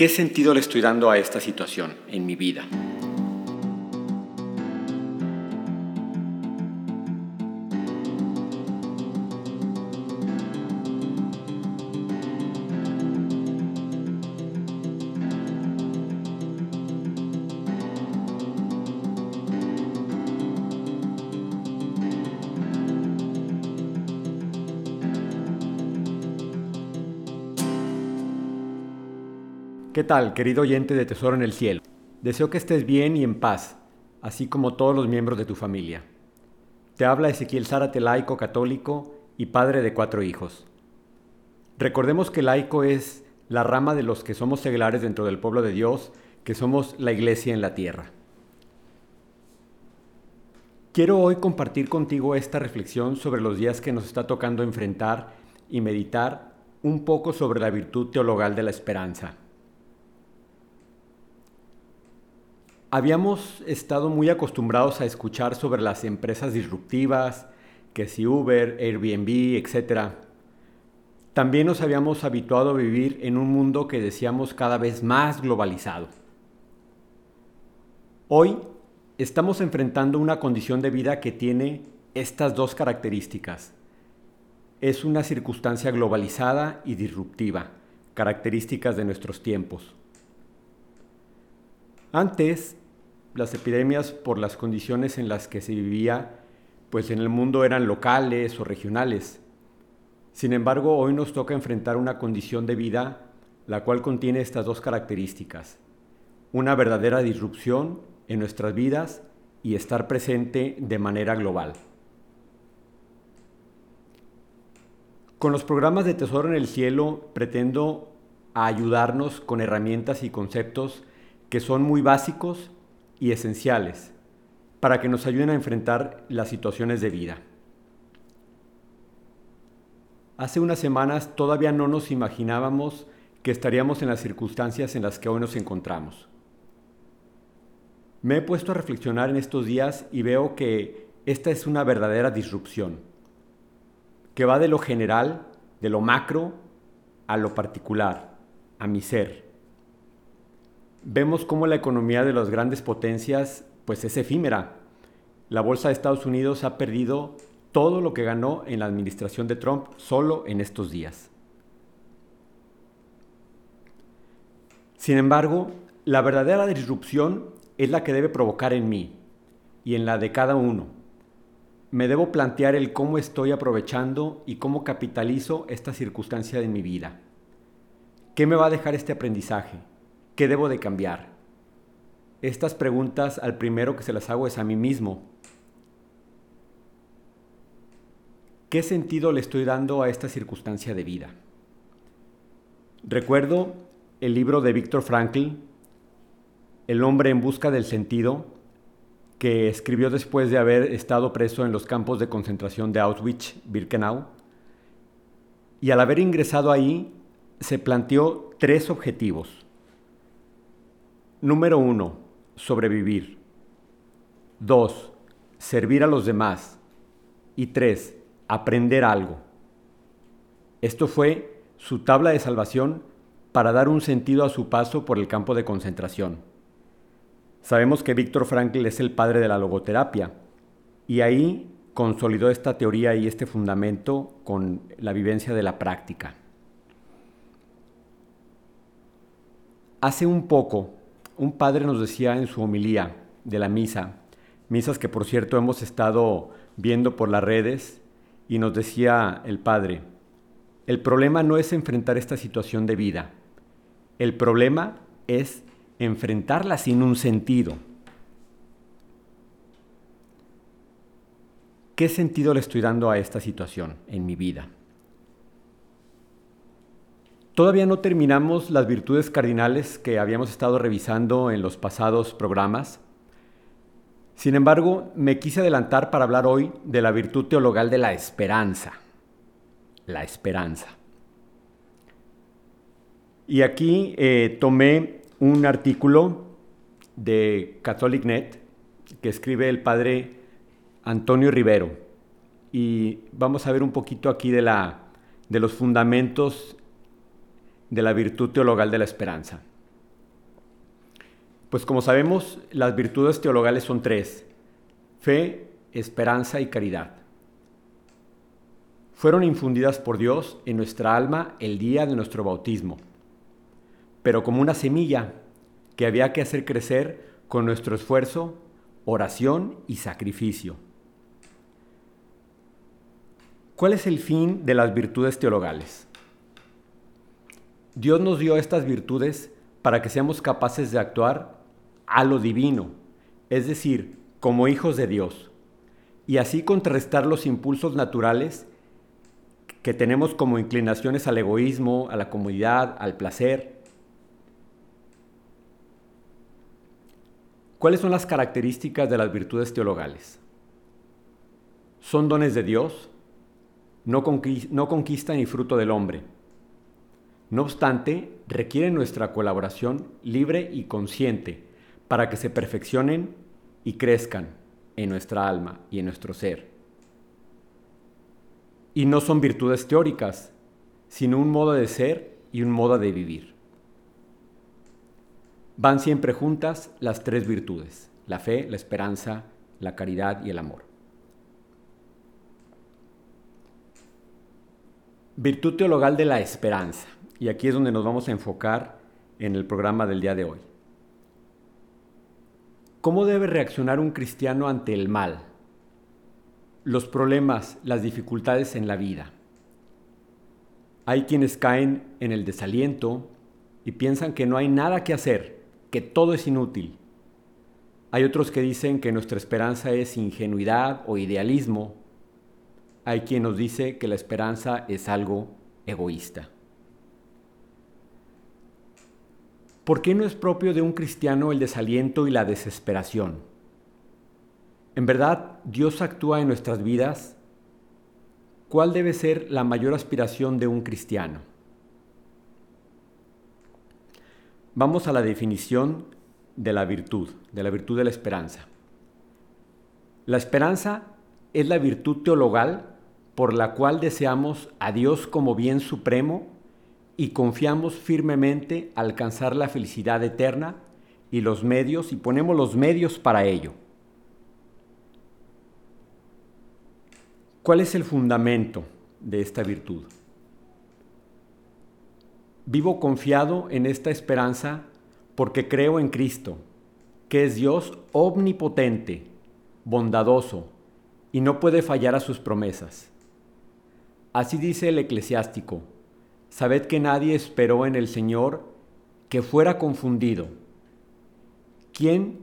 ¿Qué sentido le estoy dando a esta situación en mi vida? ¿Qué tal, querido oyente de Tesoro en el Cielo? Deseo que estés bien y en paz, así como todos los miembros de tu familia. Te habla Ezequiel Zárate, laico católico y padre de cuatro hijos. Recordemos que laico es la rama de los que somos seglares dentro del pueblo de Dios, que somos la iglesia en la tierra. Quiero hoy compartir contigo esta reflexión sobre los días que nos está tocando enfrentar y meditar un poco sobre la virtud teologal de la esperanza. Habíamos estado muy acostumbrados a escuchar sobre las empresas disruptivas, que si Uber, Airbnb, etc. También nos habíamos habituado a vivir en un mundo que decíamos cada vez más globalizado. Hoy estamos enfrentando una condición de vida que tiene estas dos características. Es una circunstancia globalizada y disruptiva, características de nuestros tiempos. Antes las epidemias por las condiciones en las que se vivía, pues en el mundo eran locales o regionales. Sin embargo, hoy nos toca enfrentar una condición de vida la cual contiene estas dos características. Una verdadera disrupción en nuestras vidas y estar presente de manera global. Con los programas de Tesoro en el Cielo pretendo ayudarnos con herramientas y conceptos que son muy básicos y esenciales para que nos ayuden a enfrentar las situaciones de vida. Hace unas semanas todavía no nos imaginábamos que estaríamos en las circunstancias en las que hoy nos encontramos. Me he puesto a reflexionar en estos días y veo que esta es una verdadera disrupción, que va de lo general, de lo macro, a lo particular, a mi ser vemos cómo la economía de las grandes potencias pues es efímera. La bolsa de Estados Unidos ha perdido todo lo que ganó en la administración de Trump solo en estos días. Sin embargo, la verdadera disrupción es la que debe provocar en mí y en la de cada uno. Me debo plantear el cómo estoy aprovechando y cómo capitalizo esta circunstancia de mi vida. ¿Qué me va a dejar este aprendizaje? ¿Qué debo de cambiar? Estas preguntas al primero que se las hago es a mí mismo. ¿Qué sentido le estoy dando a esta circunstancia de vida? Recuerdo el libro de Víctor Frankl, El hombre en busca del sentido, que escribió después de haber estado preso en los campos de concentración de Auschwitz-Birkenau. Y al haber ingresado ahí, se planteó tres objetivos. Número 1. Sobrevivir. 2. Servir a los demás. Y 3. Aprender algo. Esto fue su tabla de salvación para dar un sentido a su paso por el campo de concentración. Sabemos que Víctor Frankl es el padre de la logoterapia y ahí consolidó esta teoría y este fundamento con la vivencia de la práctica. Hace un poco un padre nos decía en su homilía de la misa, misas que por cierto hemos estado viendo por las redes, y nos decía el padre, el problema no es enfrentar esta situación de vida, el problema es enfrentarla sin un sentido. ¿Qué sentido le estoy dando a esta situación en mi vida? Todavía no terminamos las virtudes cardinales que habíamos estado revisando en los pasados programas. Sin embargo, me quise adelantar para hablar hoy de la virtud teologal de la esperanza. La esperanza. Y aquí eh, tomé un artículo de CatholicNet que escribe el padre Antonio Rivero. Y vamos a ver un poquito aquí de, la, de los fundamentos de la virtud teologal de la esperanza. Pues como sabemos, las virtudes teologales son tres, fe, esperanza y caridad. Fueron infundidas por Dios en nuestra alma el día de nuestro bautismo, pero como una semilla que había que hacer crecer con nuestro esfuerzo, oración y sacrificio. ¿Cuál es el fin de las virtudes teologales? Dios nos dio estas virtudes para que seamos capaces de actuar a lo divino, es decir, como hijos de Dios, y así contrarrestar los impulsos naturales que tenemos como inclinaciones al egoísmo, a la comodidad, al placer. ¿Cuáles son las características de las virtudes teologales? Son dones de Dios, no, conquista ni fruto del hombre. No obstante, requieren nuestra colaboración libre y consciente para que se perfeccionen y crezcan en nuestra alma y en nuestro ser. Y no son virtudes teóricas, sino un modo de ser y un modo de vivir. Van siempre juntas las tres virtudes, la fe, la esperanza, la caridad y el amor. Virtud teologal de la esperanza. Y aquí es donde nos vamos a enfocar en el programa del día de hoy. ¿Cómo debe reaccionar un cristiano ante el mal? Los problemas, las dificultades en la vida. Hay quienes caen en el desaliento y piensan que no hay nada que hacer, que todo es inútil. Hay otros que dicen que nuestra esperanza es ingenuidad o idealismo. Hay quien nos dice que la esperanza es algo egoísta. ¿Por qué no es propio de un cristiano el desaliento y la desesperación? ¿En verdad Dios actúa en nuestras vidas? ¿Cuál debe ser la mayor aspiración de un cristiano? Vamos a la definición de la virtud, de la virtud de la esperanza. La esperanza es la virtud teologal por la cual deseamos a Dios como bien supremo y confiamos firmemente alcanzar la felicidad eterna y los medios y ponemos los medios para ello. ¿Cuál es el fundamento de esta virtud? Vivo confiado en esta esperanza porque creo en Cristo, que es Dios omnipotente, bondadoso y no puede fallar a sus promesas. Así dice el eclesiástico, Sabed que nadie esperó en el Señor que fuera confundido. ¿Quién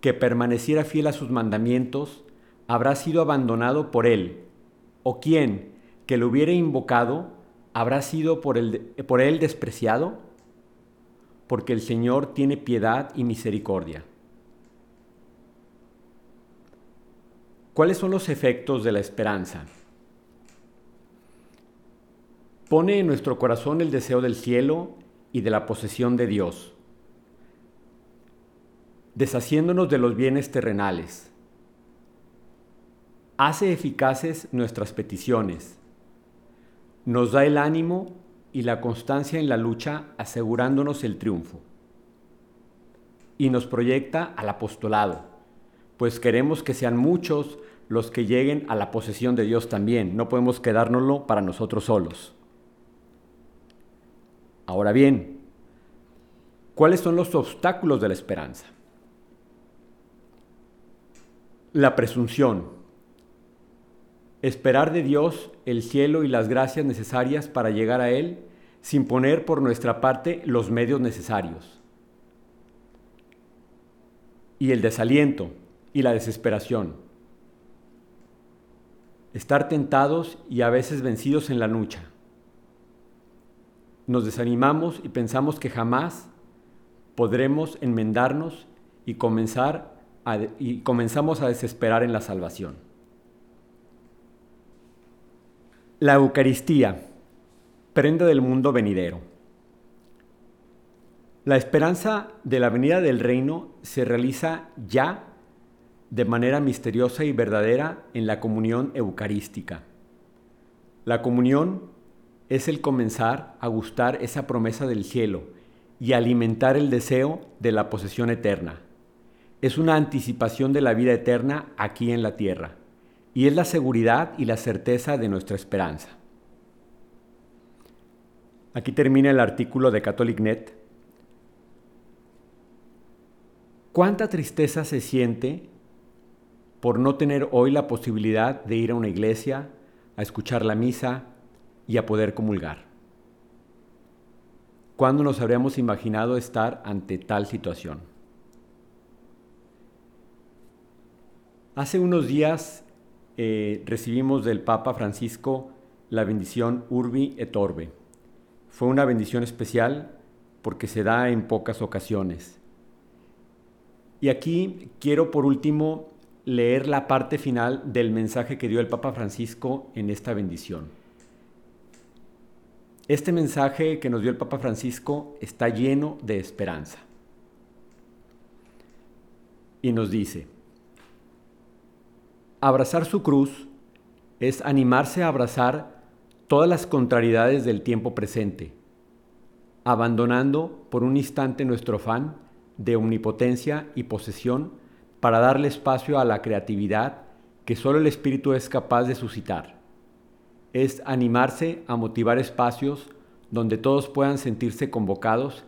que permaneciera fiel a sus mandamientos habrá sido abandonado por él? ¿O quién que lo hubiera invocado habrá sido por, por él despreciado? Porque el Señor tiene piedad y misericordia. ¿Cuáles son los efectos de la esperanza? Pone en nuestro corazón el deseo del cielo y de la posesión de Dios, deshaciéndonos de los bienes terrenales. Hace eficaces nuestras peticiones, nos da el ánimo y la constancia en la lucha asegurándonos el triunfo. Y nos proyecta al apostolado, pues queremos que sean muchos los que lleguen a la posesión de Dios también, no podemos quedárnoslo para nosotros solos. Ahora bien, ¿cuáles son los obstáculos de la esperanza? La presunción. Esperar de Dios el cielo y las gracias necesarias para llegar a Él sin poner por nuestra parte los medios necesarios. Y el desaliento y la desesperación. Estar tentados y a veces vencidos en la lucha nos desanimamos y pensamos que jamás podremos enmendarnos y, comenzar y comenzamos a desesperar en la salvación. La Eucaristía, prenda del mundo venidero. La esperanza de la venida del reino se realiza ya de manera misteriosa y verdadera en la comunión eucarística. La comunión es el comenzar a gustar esa promesa del cielo y alimentar el deseo de la posesión eterna. Es una anticipación de la vida eterna aquí en la tierra y es la seguridad y la certeza de nuestra esperanza. Aquí termina el artículo de CatholicNet. ¿Cuánta tristeza se siente por no tener hoy la posibilidad de ir a una iglesia, a escuchar la misa y a poder comulgar? ¿Cuándo nos habríamos imaginado estar ante tal situación? Hace unos días eh, recibimos del Papa Francisco la bendición Urbi et Orbe. Fue una bendición especial porque se da en pocas ocasiones. Y aquí quiero por último leer la parte final del mensaje que dio el Papa Francisco en esta bendición. Este mensaje que nos dio el Papa Francisco está lleno de esperanza. Y nos dice, abrazar su cruz es animarse a abrazar todas las contrariedades del tiempo presente, abandonando por un instante nuestro afán de omnipotencia y posesión para darle espacio a la creatividad que solo el Espíritu es capaz de suscitar es animarse a motivar espacios donde todos puedan sentirse convocados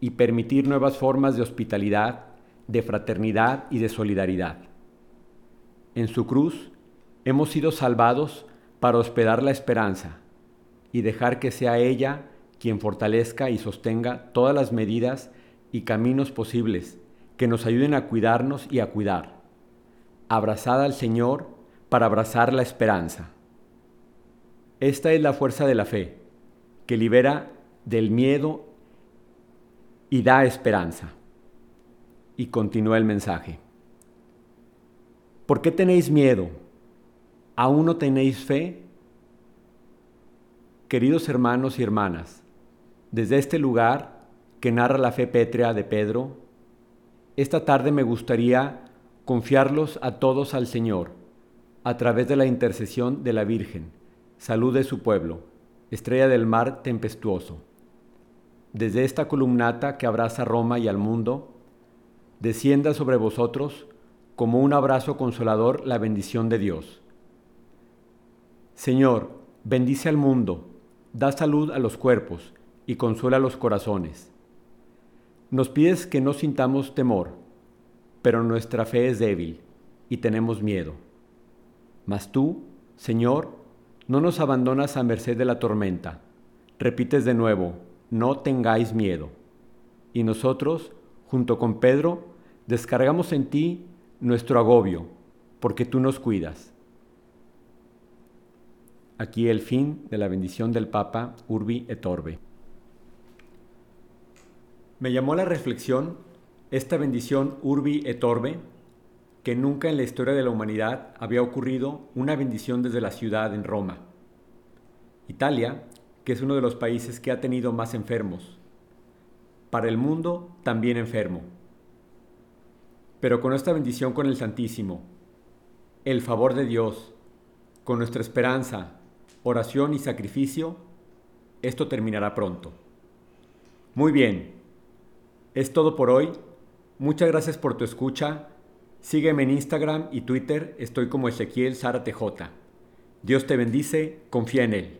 y permitir nuevas formas de hospitalidad, de fraternidad y de solidaridad. En su cruz hemos sido salvados para hospedar la esperanza y dejar que sea ella quien fortalezca y sostenga todas las medidas y caminos posibles que nos ayuden a cuidarnos y a cuidar. Abrazada al Señor para abrazar la esperanza. Esta es la fuerza de la fe, que libera del miedo y da esperanza. Y continúa el mensaje. ¿Por qué tenéis miedo? ¿Aún no tenéis fe? Queridos hermanos y hermanas, desde este lugar que narra la fe pétrea de Pedro, esta tarde me gustaría confiarlos a todos al Señor, a través de la intercesión de la Virgen Salud de su pueblo, estrella del mar tempestuoso. Desde esta columnata que abraza Roma y al mundo, descienda sobre vosotros como un abrazo consolador la bendición de Dios. Señor, bendice al mundo, da salud a los cuerpos y consuela los corazones. Nos pides que no sintamos temor, pero nuestra fe es débil y tenemos miedo. Mas tú, Señor, no nos abandonas a merced de la tormenta. Repites de nuevo, no tengáis miedo. Y nosotros, junto con Pedro, descargamos en ti nuestro agobio, porque tú nos cuidas. Aquí el fin de la bendición del Papa Urbi et Orbe. Me llamó la reflexión esta bendición Urbi et Orbe que nunca en la historia de la humanidad había ocurrido una bendición desde la ciudad en Roma. Italia, que es uno de los países que ha tenido más enfermos. Para el mundo, también enfermo. Pero con esta bendición con el Santísimo, el favor de Dios, con nuestra esperanza, oración y sacrificio, esto terminará pronto. Muy bien, es todo por hoy. Muchas gracias por tu escucha Sígueme en Instagram y Twitter, estoy como Ezequiel Zara TJ. Dios te bendice, confía en Él.